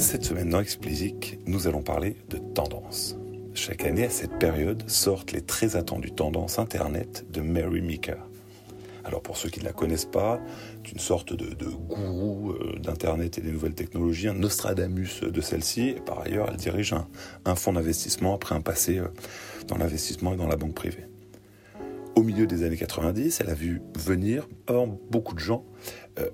Cette semaine dans Explicit, nous allons parler de tendance. Chaque année, à cette période, sortent les très attendues tendances Internet de Mary Meeker. Alors pour ceux qui ne la connaissent pas, c'est une sorte de, gourou euh, d'Internet et des nouvelles technologies, un Nostradamus de celle-ci, par ailleurs elle dirige un, fonds d'investissement après un passé euh, dans l'investissement et dans la banque privée. Au milieu des années 90, elle a vu venir beaucoup de gens euh,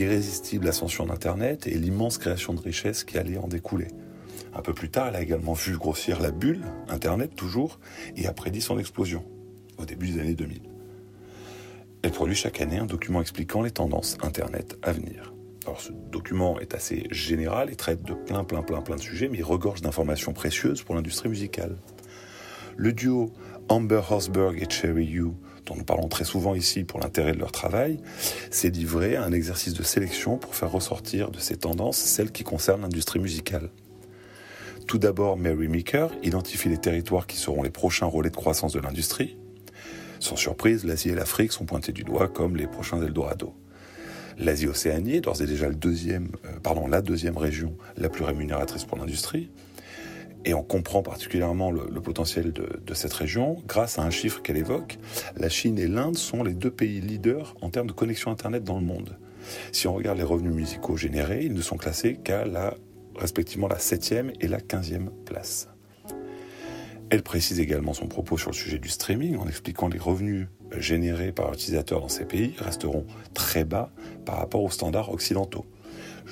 l'irrésistible ascension d'Internet et l'immense création de richesses qui allait en découler. Un peu plus tard, elle a également vu grossir la bulle, Internet toujours, et a prédit son explosion, au début des années 2000. Elle produit chaque année un document expliquant les tendances Internet à venir. Alors ce document est assez général et traite de plein plein plein plein de sujets, mais il regorge d'informations précieuses pour l'industrie musicale. Le duo Amber Horsberg et Cherry You, dont nous parlons très souvent ici pour l'intérêt de leur travail, s'est livré à un exercice de sélection pour faire ressortir de ces tendances celles qui concernent l'industrie musicale. Tout d'abord, Mary Meeker identifie les territoires qui seront les prochains relais de croissance de l'industrie, sans surprise, l'Asie et l'Afrique sont pointés du doigt comme les prochains Eldorado. L'Asie-Océanie est d'ores et déjà le deuxième, euh, pardon, la deuxième région la plus rémunératrice pour l'industrie. Et on comprend particulièrement le, potentiel de, cette région grâce à un chiffre qu'elle évoque. La Chine et l'Inde sont les deux pays leaders en termes de connexion Internet dans le monde. Si on regarde les revenus musicaux générés, ils ne sont classés qu'à la, respectivement la 7e et la 15e place. Elle précise également son propos sur le sujet du streaming en expliquant les revenus générés par l'utilisateur dans ces pays resteront très bas par rapport aux standards occidentaux.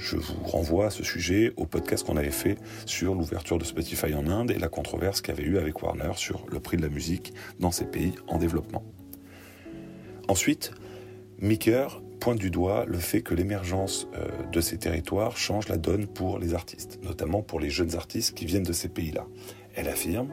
Je vous renvoie à ce sujet au podcast qu'on avait fait sur l'ouverture de Spotify en Inde et la controverse qu'il y avait eu avec Warner sur le prix de la musique dans ces pays en développement. Ensuite, Meeker pointe du doigt le fait que l'émergence euh, de ces territoires change la donne pour les artistes, notamment pour les jeunes artistes qui viennent de ces pays-là. Elle affirme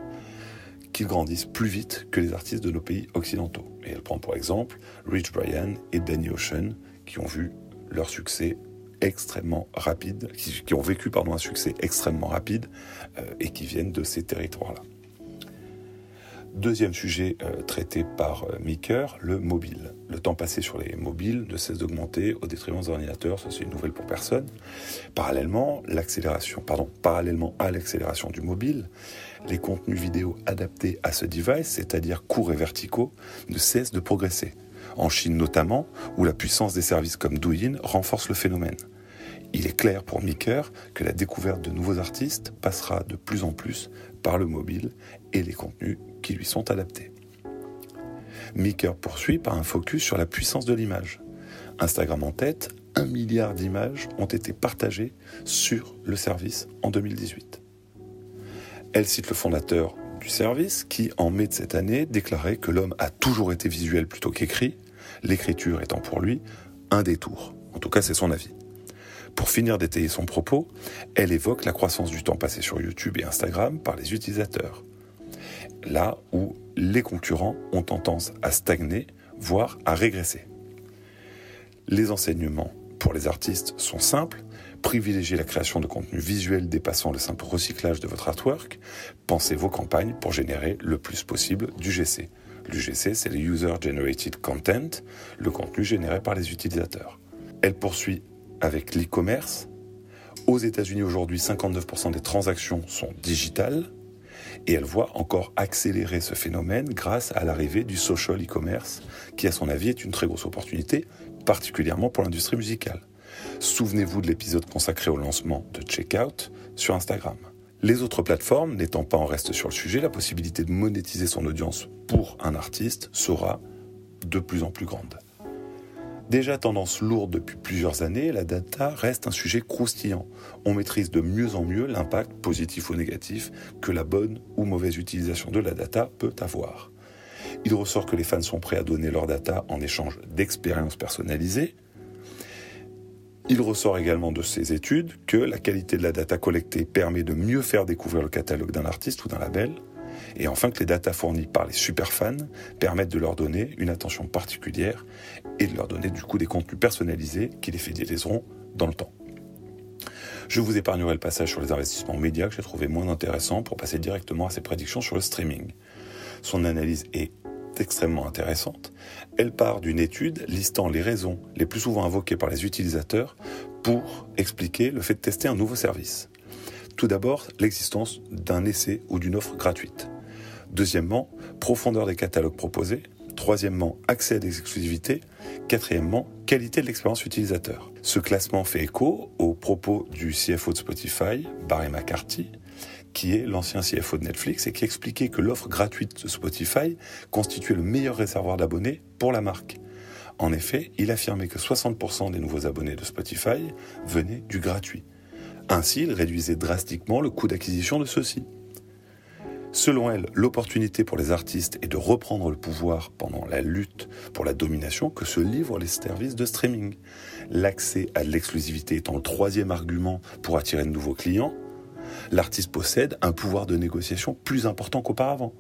qu'ils grandissent plus vite que les artistes de nos pays occidentaux. Et elle prend pour exemple Rich Brian et Danny Ocean, qui ont vu leur succès extrêmement rapide, qui, ont vécu pardon, un succès extrêmement rapide euh, et qui viennent de ces territoires-là. Deuxième sujet euh, traité par euh, le mobile. Le temps passé sur les mobiles ne cesse d'augmenter au détriment des ordinateurs, ça c'est une nouvelle pour personne. Parallèlement, l'accélération, pardon, parallèlement à l'accélération du mobile, les contenus vidéo adaptés à ce device, c'est-à-dire courts et verticaux, ne cessent de progresser. En Chine notamment, où la puissance des services comme Douyin renforce le phénomène. Il est clair pour Meeker que la découverte de nouveaux artistes passera de plus en plus par le mobile et les contenus qui lui sont adaptés. Meeker poursuit par un focus sur la puissance de l'image. Instagram en tête, un milliard d'images ont été partagées sur le service en 2018. Elle cite le fondateur du service qui, en mai de cette année, déclarait que l'homme a toujours été visuel plutôt qu'écrit, l'écriture étant pour lui un détour. En tout cas, c'est son avis. Pour finir d'étayer son propos, elle évoque la croissance du temps passé sur YouTube et Instagram par les utilisateurs. Là où les concurrents ont tendance à stagner, voire à régresser. Les enseignements pour les artistes sont simples. Privilégiez la création de contenus visuels dépassant le simple recyclage de votre artwork. Pensez vos campagnes pour générer le plus possible du GC. L'UGC, c'est le User Generated Content, le contenu généré par les utilisateurs. Elle poursuit avec l'e-commerce. Aux États-Unis aujourd'hui, 59% des transactions sont digitales et elle voit encore accélérer ce phénomène grâce à l'arrivée du social e-commerce qui à son avis est une très grosse opportunité, particulièrement pour l'industrie musicale. Souvenez-vous de l'épisode consacré au lancement de Checkout sur Instagram. Les autres plateformes n'étant pas en reste sur le sujet, la possibilité de monétiser son audience pour un artiste sera de plus en plus grande. Déjà tendance lourde depuis plusieurs années, la data reste un sujet croustillant. On maîtrise de mieux en mieux l'impact positif ou négatif que la bonne ou mauvaise utilisation de la data peut avoir. Il ressort que les fans sont prêts à donner leur data en échange d'expériences personnalisées. Il ressort également de ces études que la qualité de la data collectée permet de mieux faire découvrir le catalogue d'un artiste ou d'un label et enfin que les datas fournies par les superfans permettent de leur donner une attention particulière et de leur donner du coup des contenus personnalisés qui les fidéliseront dans le temps. Je vous épargnerai le passage sur les investissements médias que j'ai trouvé moins intéressant pour passer directement à ses prédictions sur le streaming. Son analyse est extrêmement intéressante. Elle part d'une étude listant les raisons les plus souvent invoquées par les utilisateurs pour expliquer le fait de tester un nouveau service. Tout d'abord, l'existence d'un essai ou d'une offre gratuite. Deuxièmement, profondeur des catalogues proposés. Troisièmement, accès à des exclusivités. Quatrièmement, qualité de l'expérience utilisateur. Ce classement fait écho aux propos du CFO de Spotify, Barry McCarthy, qui est l'ancien CFO de Netflix et qui expliquait que l'offre gratuite de Spotify constituait le meilleur réservoir d'abonnés pour la marque. En effet, il affirmait que 60% des nouveaux abonnés de Spotify venaient du gratuit. Ainsi, il réduisait drastiquement le coût d'acquisition de ceux-ci. Selon elle, l'opportunité pour les artistes est de reprendre le pouvoir pendant la lutte pour la domination que se livrent les services de streaming. L'accès à l'exclusivité étant le troisième argument pour attirer de nouveaux clients, l'artiste possède un pouvoir de négociation plus important qu'auparavant.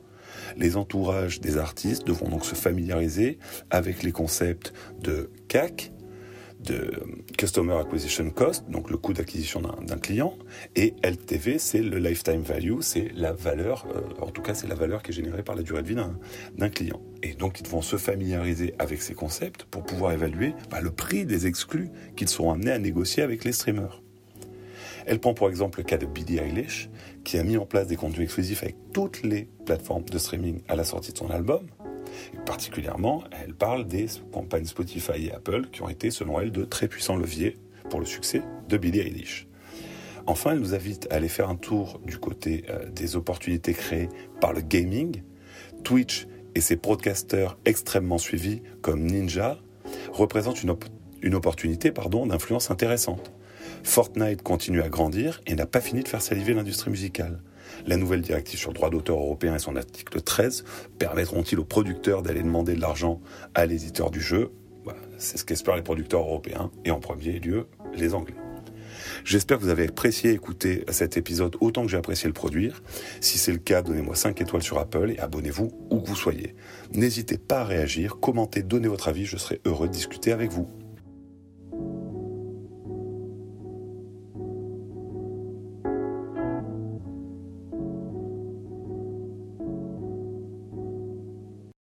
Les entourages des artistes devront donc se familiariser avec les concepts de CAC, de Customer Acquisition Cost, donc le coût d'acquisition d'un client, et LTV, c'est le Lifetime Value, c'est la valeur, euh, en tout cas c'est la valeur qui est générée par la durée de vie d'un client. Et donc ils devront se familiariser avec ces concepts pour pouvoir évaluer bah, le prix des exclus qu'ils seront amenés à négocier avec les streamers. Elle prend pour exemple le cas de Billie Eilish, qui a mis en place des contenus exclusifs avec toutes les plateformes de streaming à la sortie de son album, particulièrement, elle parle des campagnes Spotify et Apple qui ont été, selon elle, de très puissants leviers pour le succès de Billie Eilish. Enfin, elle nous invite à aller faire un tour du côté euh, des opportunités créées par le gaming. Twitch et ses broadcasters extrêmement suivis comme Ninja représentent une, une opportunité d'influence intéressante. Fortnite continue à grandir et n'a pas fini de faire saliver l'industrie musicale. La nouvelle directive sur le droit d'auteur européen et son article 13 permettront-ils aux producteurs d'aller demander de l'argent à l'éditeur du jeu? C'est ce qu'espèrent les producteurs européens et en premier lieu les Anglais. J'espère que vous avez apprécié écouter cet épisode autant que j'ai apprécié le produire. Si c'est le cas, donnez-moi 5 étoiles sur Apple et abonnez-vous où que vous soyez. N'hésitez pas à réagir, commenter, donner votre avis, je serai heureux de discuter avec vous.